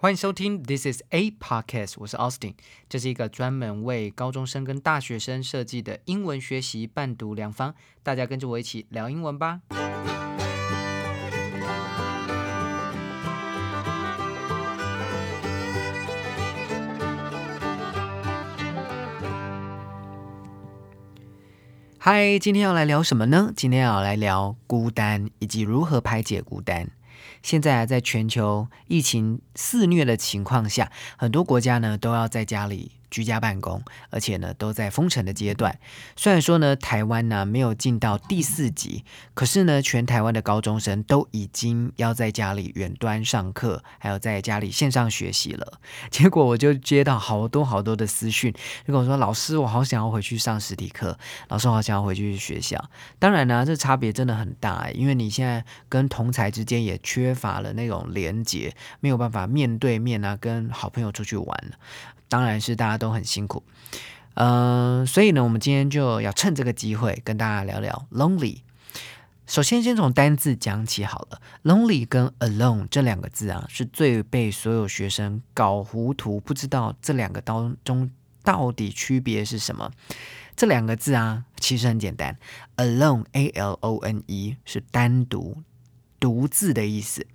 欢迎收听 This is a podcast，我是 Austin，这是一个专门为高中生跟大学生设计的英文学习伴读良方，大家跟着我一起聊英文吧。嗨，今天要来聊什么呢？今天要来聊孤单以及如何排解孤单。现在啊，在全球疫情肆虐的情况下，很多国家呢都要在家里。居家办公，而且呢都在封城的阶段。虽然说呢台湾呢没有进到第四级，可是呢全台湾的高中生都已经要在家里远端上课，还有在家里线上学习了。结果我就接到好多好多的私讯，就跟我说：“老师，我好想要回去上实体课，老师，我好想要回去学校。”当然呢，这差别真的很大，因为你现在跟同才之间也缺乏了那种连结，没有办法面对面啊跟好朋友出去玩。当然是大家都很辛苦，嗯，所以呢，我们今天就要趁这个机会跟大家聊聊 lonely。首先，先从单字讲起好了。lonely 跟 alone 这两个字啊，是最被所有学生搞糊涂，不知道这两个当中到底区别是什么。这两个字啊，其实很简单，alone a l o n e 是单独、独自的意思。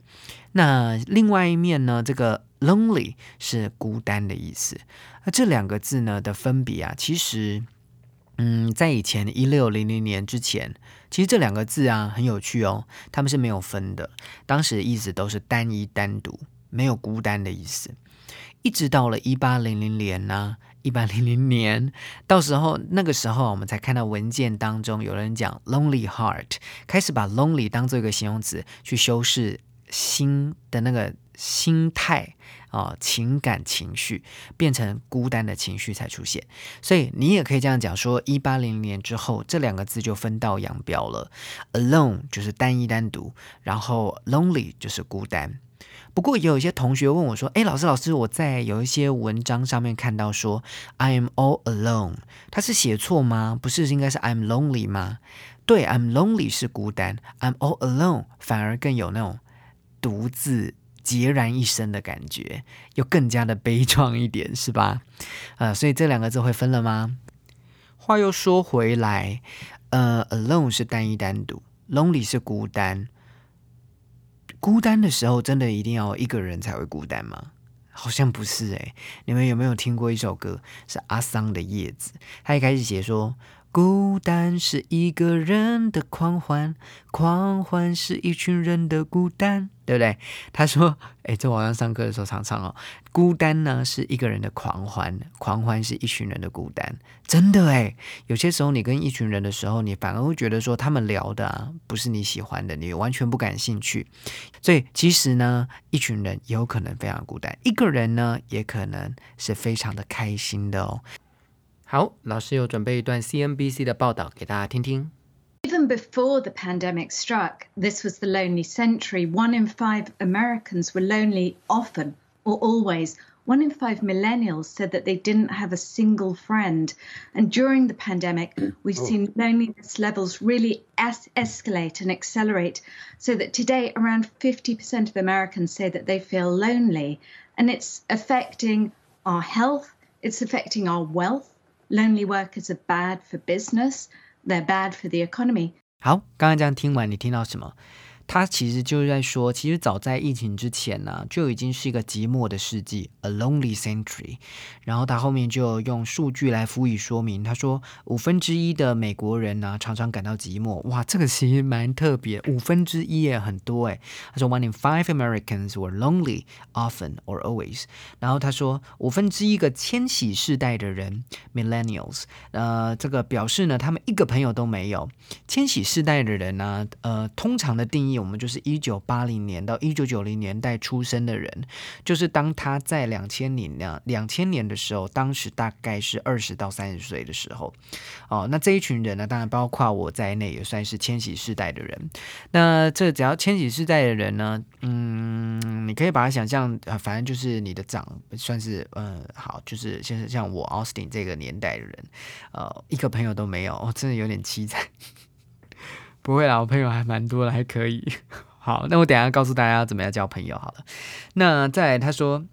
那另外一面呢，这个。Lonely 是孤单的意思，那这两个字呢的分别啊，其实，嗯，在以前一六零零年之前，其实这两个字啊很有趣哦，他们是没有分的，当时的意思都是单一单独，没有孤单的意思。一直到了一八零零年呢，一八零零年，到时候那个时候我们才看到文件当中有人讲 lonely heart，开始把 lonely 当做一个形容词去修饰心的那个。心态啊，情感情绪变成孤单的情绪才出现，所以你也可以这样讲说，一八零零年之后，这两个字就分道扬镳了。Alone 就是单一单独，然后 Lonely 就是孤单。不过也有一些同学问我说：“哎，老师老师，我在有一些文章上面看到说 I am all alone，他是写错吗？不是，应该是 I'm lonely 吗？对，I'm lonely 是孤单，I'm all alone 反而更有那种独自。”孑然一身的感觉，又更加的悲壮一点，是吧？呃，所以这两个字会分了吗？话又说回来，呃，alone 是单一单独，lonely 是孤单。孤单的时候，真的一定要一个人才会孤单吗？好像不是诶，你们有没有听过一首歌，是阿桑的《叶子》？他一开始写说。孤单是一个人的狂欢，狂欢是一群人的孤单，对不对？他说：“哎，这晚上上课的时候常常哦，孤单呢是一个人的狂欢，狂欢是一群人的孤单。真的哎，有些时候你跟一群人的时候，你反而会觉得说他们聊的啊不是你喜欢的，你完全不感兴趣。所以其实呢，一群人有可能非常孤单，一个人呢也可能是非常的开心的哦。”好，老师有准备一段 CNBC 的报道给大家听听。Even before the pandemic struck, this was the lonely century. One in five Americans were lonely often or always. One in five millennials said that they didn't have a single friend. And during the pandemic, we've seen loneliness levels really es- escalate and accelerate, so that today around 50% of Americans say that they feel lonely. And it's affecting our health, it's affecting our wealth lonely workers are bad for business, they're bad for the economy. 好，刚刚这样听完，你听到什么？ 他其实就是在说，其实早在疫情之前呢，就已经是一个寂寞的世纪，a lonely century。然后他后面就用数据来辅以说明。他说，五分之一的美国人呢，常常感到寂寞。哇，这个其实蛮特别，五分之一也很多哎。他说，one in five Americans were lonely often or always。然后他说，五分之一个千禧世代的人，millennials，呃，这个表示呢，他们一个朋友都没有。千禧世代的人呢，呃，通常的定义。我们就是一九八零年到一九九零年代出生的人，就是当他在两千年两两千年的时候，当时大概是二十到三十岁的时候，哦，那这一群人呢，当然包括我在内，也算是千禧世代的人。那这只要千禧世代的人呢，嗯，你可以把它想象，反正就是你的长，算是嗯好，就是像像我 Austin 这个年代的人，呃，一个朋友都没有，真的有点凄惨。不会啦，我朋友还蛮多的，还可以。好，那我等下告诉大家怎么样交朋友好了。那再，他说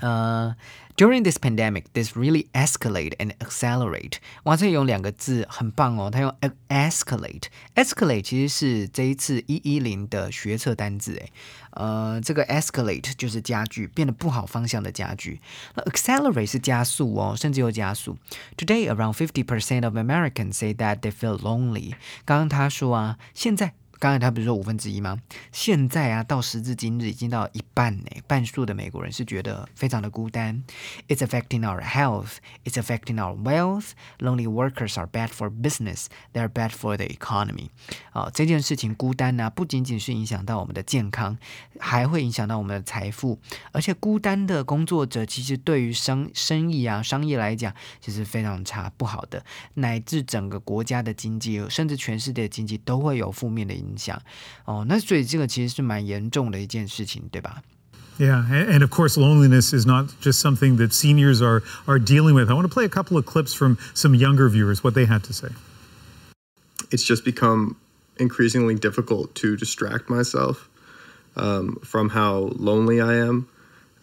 呃 ，during this pandemic, this really escalate and accelerate。哇，这里用两个字很棒哦，它用 escalate。escalate 其实是这一次一一零的学测单字诶。呃，这个 escalate 就是加剧，变得不好方向的加剧。那 accelerate 是加速哦，甚至又加速。Today, around fifty percent of Americans say that they feel lonely。刚刚他说啊，现在。 刚才他不是说五分之一吗？现在啊，到时至今日已经到一半呢，半数的美国人是觉得非常的孤单。It's affecting our health. It's affecting our wealth. Lonely workers are bad for business. They're bad for the economy. 啊，这件事情孤单呢，不仅仅是影响到我们的健康，还会影响到我们的财富。而且孤单的工作者，其实对于生生意啊、商业来讲，其实非常差、不好的，乃至整个国家的经济，甚至全世界的经济都会有负面的影。影响哦，那所以这个其实是蛮严重的一件事情，对吧？Yeah, and of course, loneliness is not just something that seniors are are dealing with. I want to play a couple of clips from some younger viewers, what they had to say. It's just become increasingly difficult to distract myself um, from how lonely I am.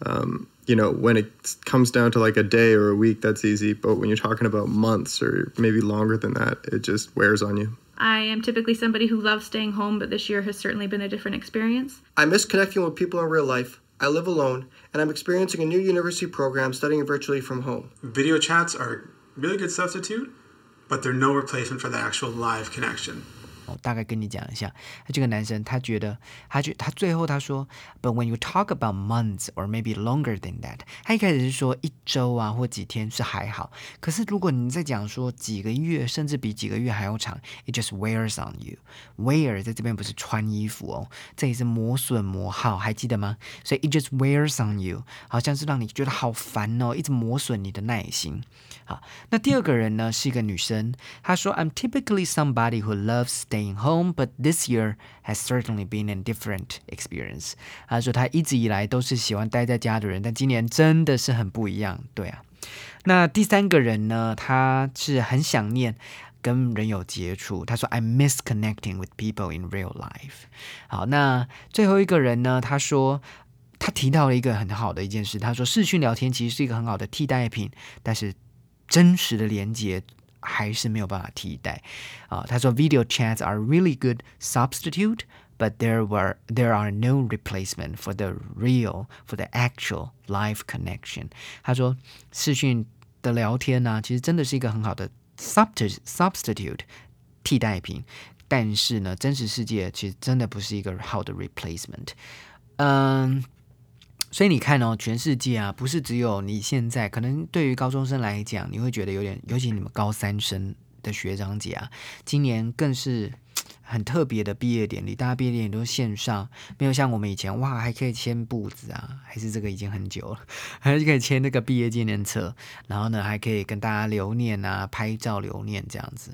Um, you know, when it comes down to like a day or a week, that's easy. But when you're talking about months or maybe longer than that, it just wears on you. I am typically somebody who loves staying home, but this year has certainly been a different experience. I miss connecting with people in real life. I live alone, and I'm experiencing a new university program studying virtually from home. Video chats are a really good substitute, but they're no replacement for the actual live connection. 我大概跟你讲一下，这个男生他觉得，他觉他最后他说，But when you talk about months or maybe longer than that，他一开始是说一周啊或几天是还好，可是如果你在讲说几个月，甚至比几个月还要长，it just wears on you。wear 在这边不是穿衣服哦，这里是磨损磨耗，还记得吗？所以 it just wears on you，好像是让你觉得好烦哦，一直磨损你的耐心。好，那第二个人呢是一个女生，她说，I'm typically somebody who loves staying home, but this year has certainly been a different experience。他说他一直以来都是喜欢待在家的人，但今年真的是很不一样。对啊，那第三个人呢，他是很想念跟人有接触。他说 I miss connecting with people in real life。好，那最后一个人呢，他说他提到了一个很好的一件事，他说视讯聊天其实是一个很好的替代品，但是真实的连接。还是没有办法替代啊。他说，video chats are really good substitute。But there were there are no replacement for the real for the actual live connection。他说，视讯的聊天呢、啊，其实真的是一个很好的 substitute substitute 替代品，但是呢，真实世界其实真的不是一个好的 replacement。嗯。 所以你看哦，全世界啊，不是只有你现在。可能对于高中生来讲，你会觉得有点，尤其你们高三生的学长姐啊，今年更是很特别的毕业典礼。大家毕业典礼都是线上，没有像我们以前哇，还可以签簿子啊，还是这个已经很久了，还是可以签那个毕业纪念册，然后呢，还可以跟大家留念啊，拍照留念这样子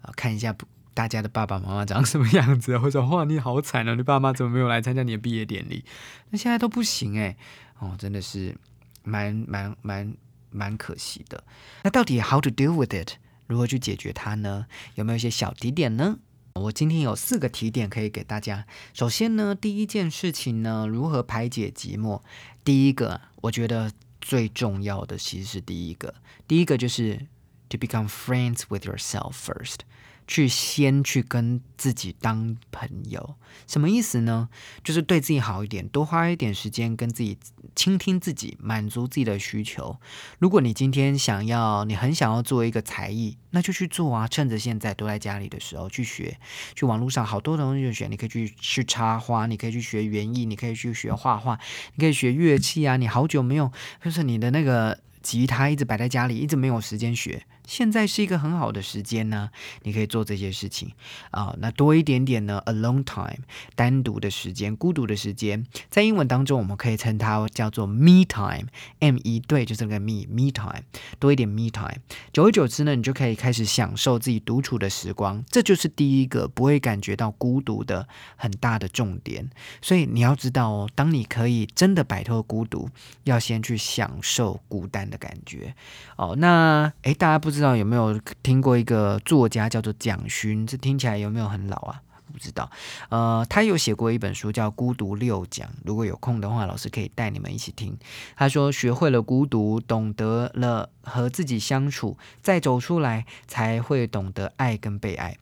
啊，看一下。大家的爸爸妈妈长什么样子？或者哇，你好惨啊，你爸妈怎么没有来参加你的毕业典礼？那现在都不行哎，哦，真的是蛮蛮蛮蛮可惜的。那到底 how to deal with it？如何去解决它呢？有没有一些小提点呢？我今天有四个提点可以给大家。首先呢，第一件事情呢，如何排解寂寞？第一个，我觉得最重要的其实是第一个，第一个就是 to become friends with yourself first。去先去跟自己当朋友，什么意思呢？就是对自己好一点，多花一点时间跟自己倾听自己，满足自己的需求。如果你今天想要，你很想要做一个才艺，那就去做啊！趁着现在都在家里的时候去学，去网络上好多东西去学。你可以去去插花，你可以去学园艺，你可以去学画画，你可以学乐器啊！你好久没有，就是你的那个吉他一直摆在家里，一直没有时间学。现在是一个很好的时间呢，你可以做这些事情啊。那多一点点呢，alone time，单独的时间，孤独的时间，在英文当中我们可以称它叫做 me time，m e 对，就是那个 me me time，多一点 me time。久而久之呢，你就可以开始享受自己独处的时光，这就是第一个不会感觉到孤独的很大的重点。所以你要知道哦，当你可以真的摆脱孤独，要先去享受孤单的感觉哦。那诶，大家不不知道有没有听过一个作家叫做蒋勋？这听起来有没有很老啊？不知道。呃，他有写过一本书叫《孤独六讲》，如果有空的话，老师可以带你们一起听。他说，学会了孤独，懂得了和自己相处，再走出来，才会懂得爱跟被爱。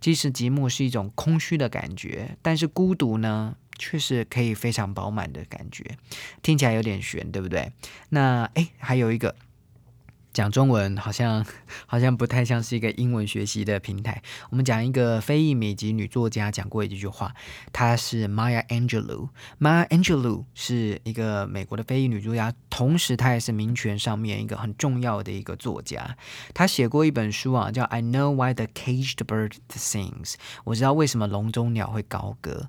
即使寂寞是一种空虚的感觉，但是孤独呢，却是可以非常饱满的感觉。听起来有点悬，对不对？那诶，还有一个。讲中文好像 好像不太像是一个英文学习的平台。我们讲一个非裔美籍女作家讲过一句话，她是 Maya Angelou。Maya Angelou 是一个美国的非裔女作家，同时她也是民权上面一个很重要的一个作家。她写过一本书啊，叫《I Know Why the Caged Bird Sings》。我知道为什么笼中鸟会高歌。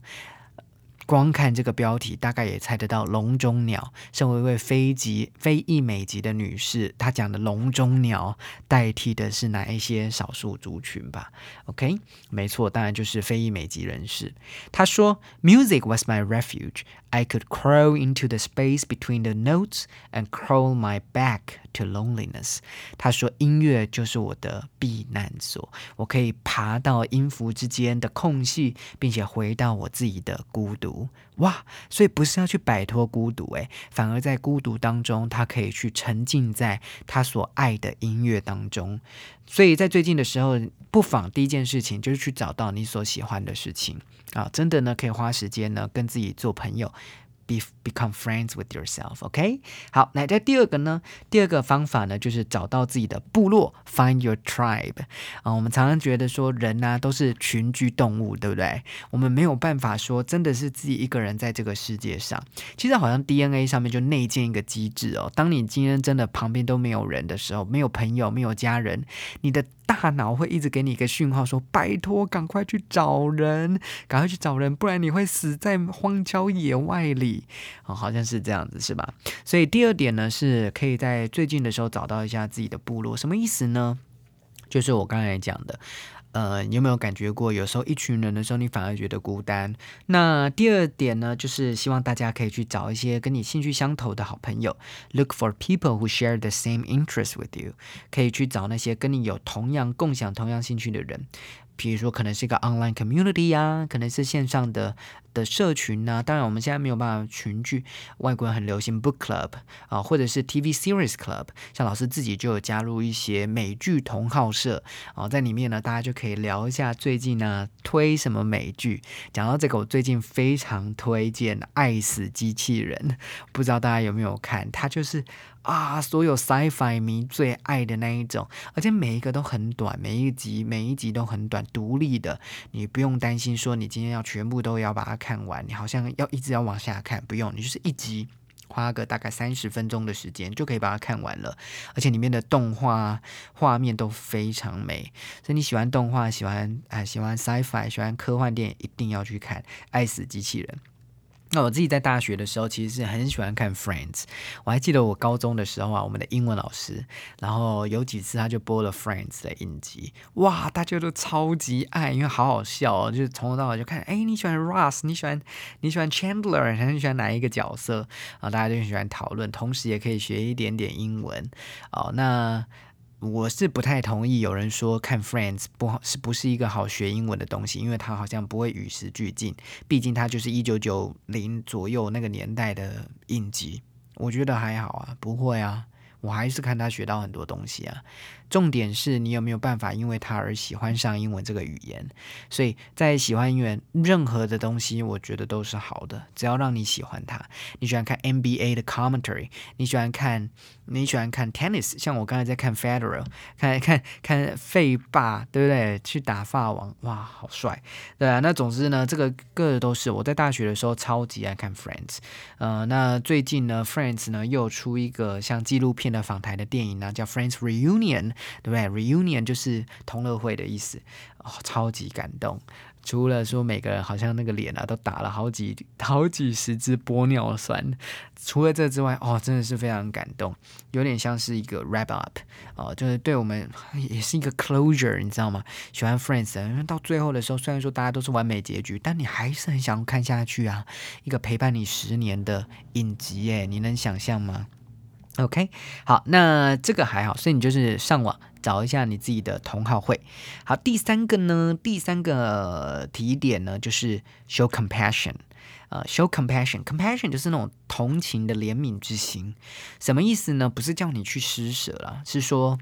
光看这个标题，大概也猜得到笼中鸟。身为一位非籍、非裔美籍的女士，她讲的笼中鸟代替的是哪一些少数族群吧？OK，没错，当然就是非裔美籍人士。她说：“Music was my refuge. I could crawl into the space between the notes and crawl my back to loneliness。”她说：“音乐就是我的避难所，我可以爬到音符之间的空隙，并且回到我自己的孤独。”哇，所以不是要去摆脱孤独，诶，反而在孤独当中，他可以去沉浸在他所爱的音乐当中。所以在最近的时候，不妨第一件事情就是去找到你所喜欢的事情啊，真的呢，可以花时间呢跟自己做朋友。Be become friends with yourself，OK？好，那在第二个呢？第二个方法呢，就是找到自己的部落，find your tribe。啊，我们常常觉得说人呢都是群居动物，对不对？我们没有办法说真的是自己一个人在这个世界上。其实好像 DNA 上面就内建一个机制哦，当你今天真的旁边都没有人的时候，没有朋友，没有家人，你的大脑会一直给你一个讯号，说拜托，赶快去找人，赶快去找人，不然你会死在荒郊野外里。哦，好像是这样子，是吧？所以第二点呢，是可以在最近的时候找到一下自己的部落，什么意思呢？就是我刚才讲的。呃，你有没有感觉过，有时候一群人的时候，你反而觉得孤单？那第二点呢，就是希望大家可以去找一些跟你兴趣相投的好朋友，look for people who share the same interest with you，可以去找那些跟你有同样共享同样兴趣的人。比如说，可能是一个 online community 呀，可能是线上的的社群呢。当然，我们现在没有办法群聚，外国人很流行 book club 啊，或者是 TV series club。像老师自己就有加入一些美剧同好社啊，在里面呢，大家就可以聊一下最近呢推什么美剧。讲到这个，我最近非常推荐《爱死机器人》，不知道大家有没有看？它就是。啊，所有 sci-fi 迷最爱的那一种，而且每一个都很短，每一集每一集都很短，独立的，你不用担心说你今天要全部都要把它看完，你好像要一直要往下看，不用，你就是一集花个大概三十分钟的时间就可以把它看完了，而且里面的动画画面都非常美，所以你喜欢动画，喜欢啊喜欢 sci-fi，喜欢科幻电影，一定要去看《爱死机器人》。那我自己在大学的时候，其实是很喜欢看 Friends。我还记得我高中的时候啊，我们的英文老师，然后有几次他就播了 Friends 的影集，哇，大家都超级爱，因为好好笑哦，就是从头到尾就看，哎，你喜欢 Ross，你喜欢你喜欢 Chandler，还是喜欢哪一个角色啊？大家就很喜欢讨论，同时也可以学一点点英文哦。那我是不太同意有人说看 Friends 不好是不是一个好学英文的东西，因为它好像不会与时俱进，毕竟它就是一九九零左右那个年代的印记。我觉得还好啊，不会啊，我还是看他学到很多东西啊。重点是你有没有办法因为他而喜欢上英文这个语言？所以在喜欢英文任何的东西，我觉得都是好的，只要让你喜欢它。你喜欢看 NBA 的 commentary，你喜欢看你喜欢看 tennis，像我刚才在看 Federer，看 看看费霸，对不对？去打法王，哇，好帅，对啊。那总之呢，这个个都是我在大学的时候超级爱看 Friends。呃，那最近呢，Friends 呢又出一个像纪录片的访谈的电影呢，叫 Friends Reunion。对不对？Reunion 就是同乐会的意思哦，超级感动。除了说每个人好像那个脸啊都打了好几好几十支玻尿酸，除了这之外，哦，真的是非常感动，有点像是一个 wrap up 哦，就是对我们也是一个 closure，你知道吗？喜欢 Friends，因为到最后的时候，虽然说大家都是完美结局，但你还是很想看下去啊。一个陪伴你十年的影集，哎，你能想象吗？OK，好，那这个还好，所以你就是上网找一下你自己的同好会。好，第三个呢，第三个提点呢，就是 show compassion。呃，show compassion，compassion 就是那种同情的怜悯之心，什么意思呢？不是叫你去施舍了，是说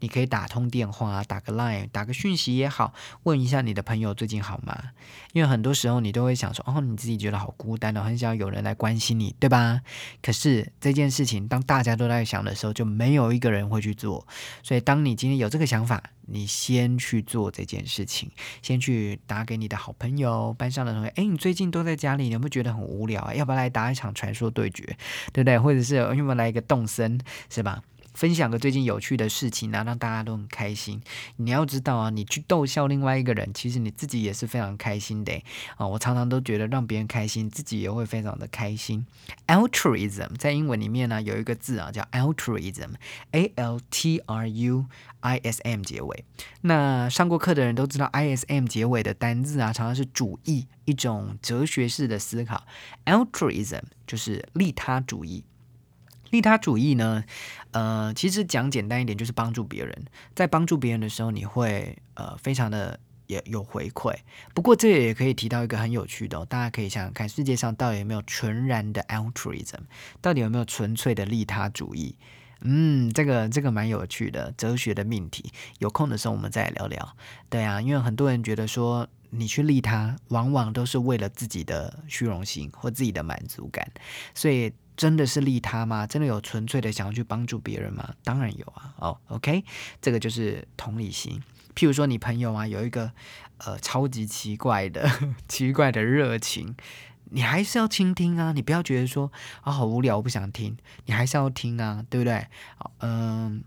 你可以打通电话，打个 line，打个讯息也好，问一下你的朋友最近好吗？因为很多时候你都会想说，哦，你自己觉得好孤单哦，很想有人来关心你，对吧？可是这件事情，当大家都在想的时候，就没有一个人会去做。所以，当你今天有这个想法，你先去做这件事情，先去打给你的好朋友、班上的同学。哎，你最近都在家里，你有没有觉得很无聊啊？要不要来打一场传说对决，对不对？或者是我们来一个动身，是吧？分享个最近有趣的事情啊，让大家都很开心。你要知道啊，你去逗笑另外一个人，其实你自己也是非常开心的啊。我常常都觉得让别人开心，自己也会非常的开心。Altruism 在英文里面呢有一个字啊叫 Altruism，A L T R U I S M 结尾。那上过课的人都知道，I S M 结尾的单字啊，常常是主义，一种哲学式的思考。Altruism 就是利他主义。利他主义呢，呃，其实讲简单一点，就是帮助别人。在帮助别人的时候，你会呃非常的也有回馈。不过这也可以提到一个很有趣的，大家可以想想看，世界上到底有没有纯然的 altruism，到底有没有纯粹的利他主义？嗯，这个这个蛮有趣的哲学的命题。有空的时候我们再来聊聊。对啊，因为很多人觉得说，你去利他，往往都是为了自己的虚荣心或自己的满足感，所以。真的是利他吗？真的有纯粹的想要去帮助别人吗？当然有啊。哦，OK，这个就是同理心。譬如说，你朋友啊有一个呃超级奇怪的 奇怪的热情，你还是要倾听啊。你不要觉得说啊好无聊，我不想听，你还是要听啊，对不对？好，嗯，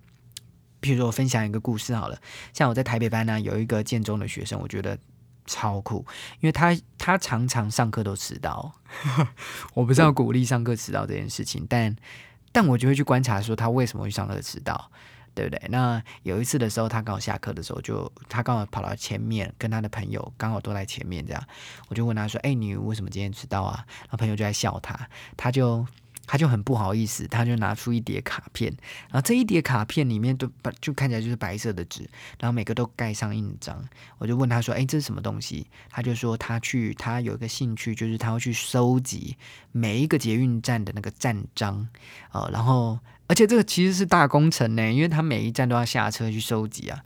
譬如说我分享一个故事好了，像我在台北班呢有一个建中的学生，我觉得。超酷，因为他他常常上课都迟到。我不是要鼓励上课迟到这件事情，但但我就会去观察说他为什么会上课迟到，对不对？那有一次的时候，他刚好下课的时候，就他刚好跑到前面，跟他的朋友刚好都在前面，这样我就问他说：“哎，你为什么今天迟到啊？”然后朋友就在笑他，他就。他就很不好意思，他就拿出一叠卡片，然后这一叠卡片里面都白，就看起来就是白色的纸，然后每个都盖上印章。我就问他说：“哎，这是什么东西？”他就说他去，他有一个兴趣，就是他会去收集每一个捷运站的那个站章，呃，然后而且这个其实是大工程呢，因为他每一站都要下车去收集啊。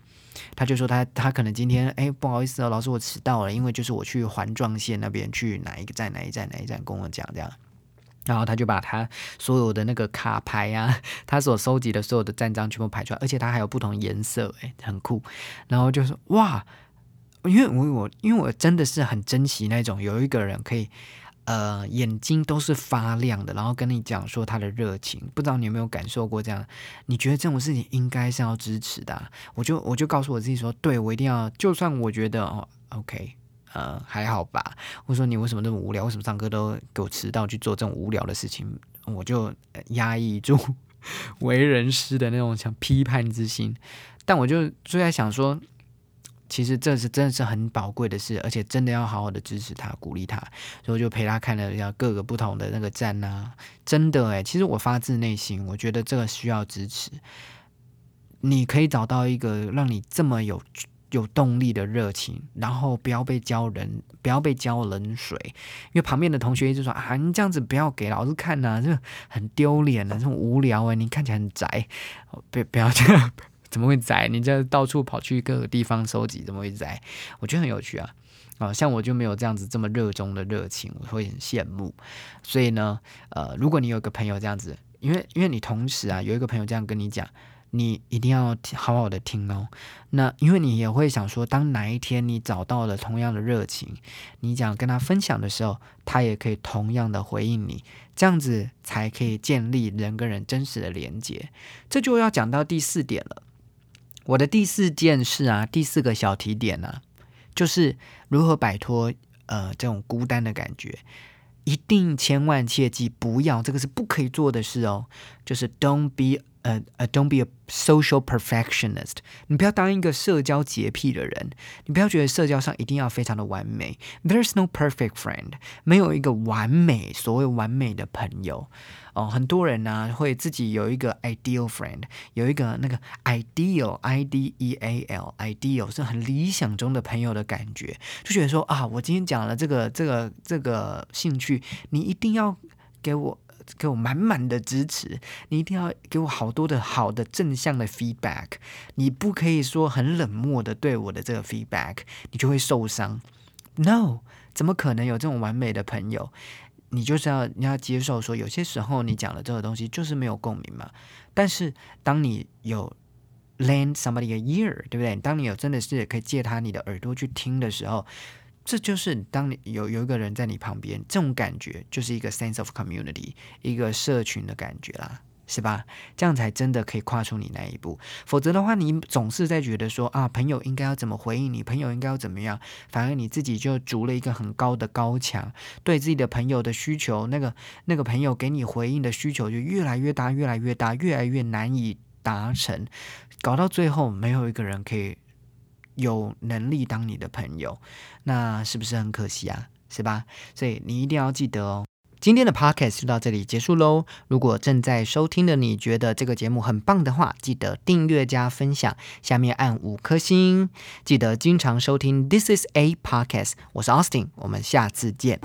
他就说他他可能今天哎不好意思哦，老师我迟到了，因为就是我去环状线那边去哪一个站哪一站哪一站跟我讲这样。然后他就把他所有的那个卡牌啊，他所收集的所有的战章全部排出来，而且他还有不同颜色，诶，很酷。然后就是哇，因为我我因为我真的是很珍惜那种有一个人可以，呃，眼睛都是发亮的，然后跟你讲说他的热情。不知道你有没有感受过这样？你觉得这种事情应该是要支持的？我就我就告诉我自己说，对我一定要，就算我觉得哦，OK。呃，还好吧。我说你为什么那么无聊？为什么上课都给我迟到去做这种无聊的事情？我就压抑住为人师的那种想批判之心。但我就就在想说，其实这是真的是很宝贵的事，而且真的要好好的支持他、鼓励他。所以我就陪他看了一下各个不同的那个站啊，真的诶，其实我发自内心，我觉得这个需要支持。你可以找到一个让你这么有。有动力的热情，然后不要被浇人，不要被浇冷水，因为旁边的同学一直说啊，你这样子不要给老师看呐，这很丢脸的，这种无聊哎，你看起来很宅，不不要这 样，怎么会宅？你这到处跑去各个地方收集，怎么会宅？我觉得很有趣啊，啊，像我就没有这样子这么热衷的热情，我会很羡慕。所以呢，呃，如果你有个朋友这样子，因为因为你同时啊有一个朋友这样跟你讲。你一定要好好的听哦。那因为你也会想说，当哪一天你找到了同样的热情，你想跟他分享的时候，他也可以同样的回应你，这样子才可以建立人跟人真实的连接。这就要讲到第四点了。我的第四件事啊，第四个小提点呢，就是如何摆脱呃这种孤单的感觉。一定千万切记不要，这个是不可以做的事哦。就是 don't be 呃呃 don't be a social perfectionist。你不要当一个社交洁癖的人。你不要觉得社交上一定要非常的完美。There's no perfect friend。没有一个完美，所谓完美的朋友。哦，很多人呢会自己有一个 ideal friend，有一个那个 ideal i d e a l ideal 是很理想中的朋友的感觉，就觉得说啊，我今天讲了这个这个这个兴趣，你一定要给我。给我满满的支持，你一定要给我好多的好的正向的 feedback，你不可以说很冷漠的对我的这个 feedback，你就会受伤。No，怎么可能有这种完美的朋友？你就是要你要接受说，有些时候你讲的这个东西就是没有共鸣嘛。但是当你有 lend somebody a ear，对不对？当你有真的是可以借他你的耳朵去听的时候。这就是当你有有一个人在你旁边，这种感觉就是一个 sense of community，一个社群的感觉啦，是吧？这样才真的可以跨出你那一步。否则的话，你总是在觉得说啊，朋友应该要怎么回应你，朋友应该要怎么样，反而你自己就筑了一个很高的高墙，对自己的朋友的需求，那个那个朋友给你回应的需求就越来越大，越来越大，越来越难以达成，搞到最后没有一个人可以。有能力当你的朋友，那是不是很可惜啊？是吧？所以你一定要记得哦。今天的 podcast 就到这里结束喽。如果正在收听的你觉得这个节目很棒的话，记得订阅加分享，下面按五颗星。记得经常收听 This is a podcast。我是 Austin，我们下次见。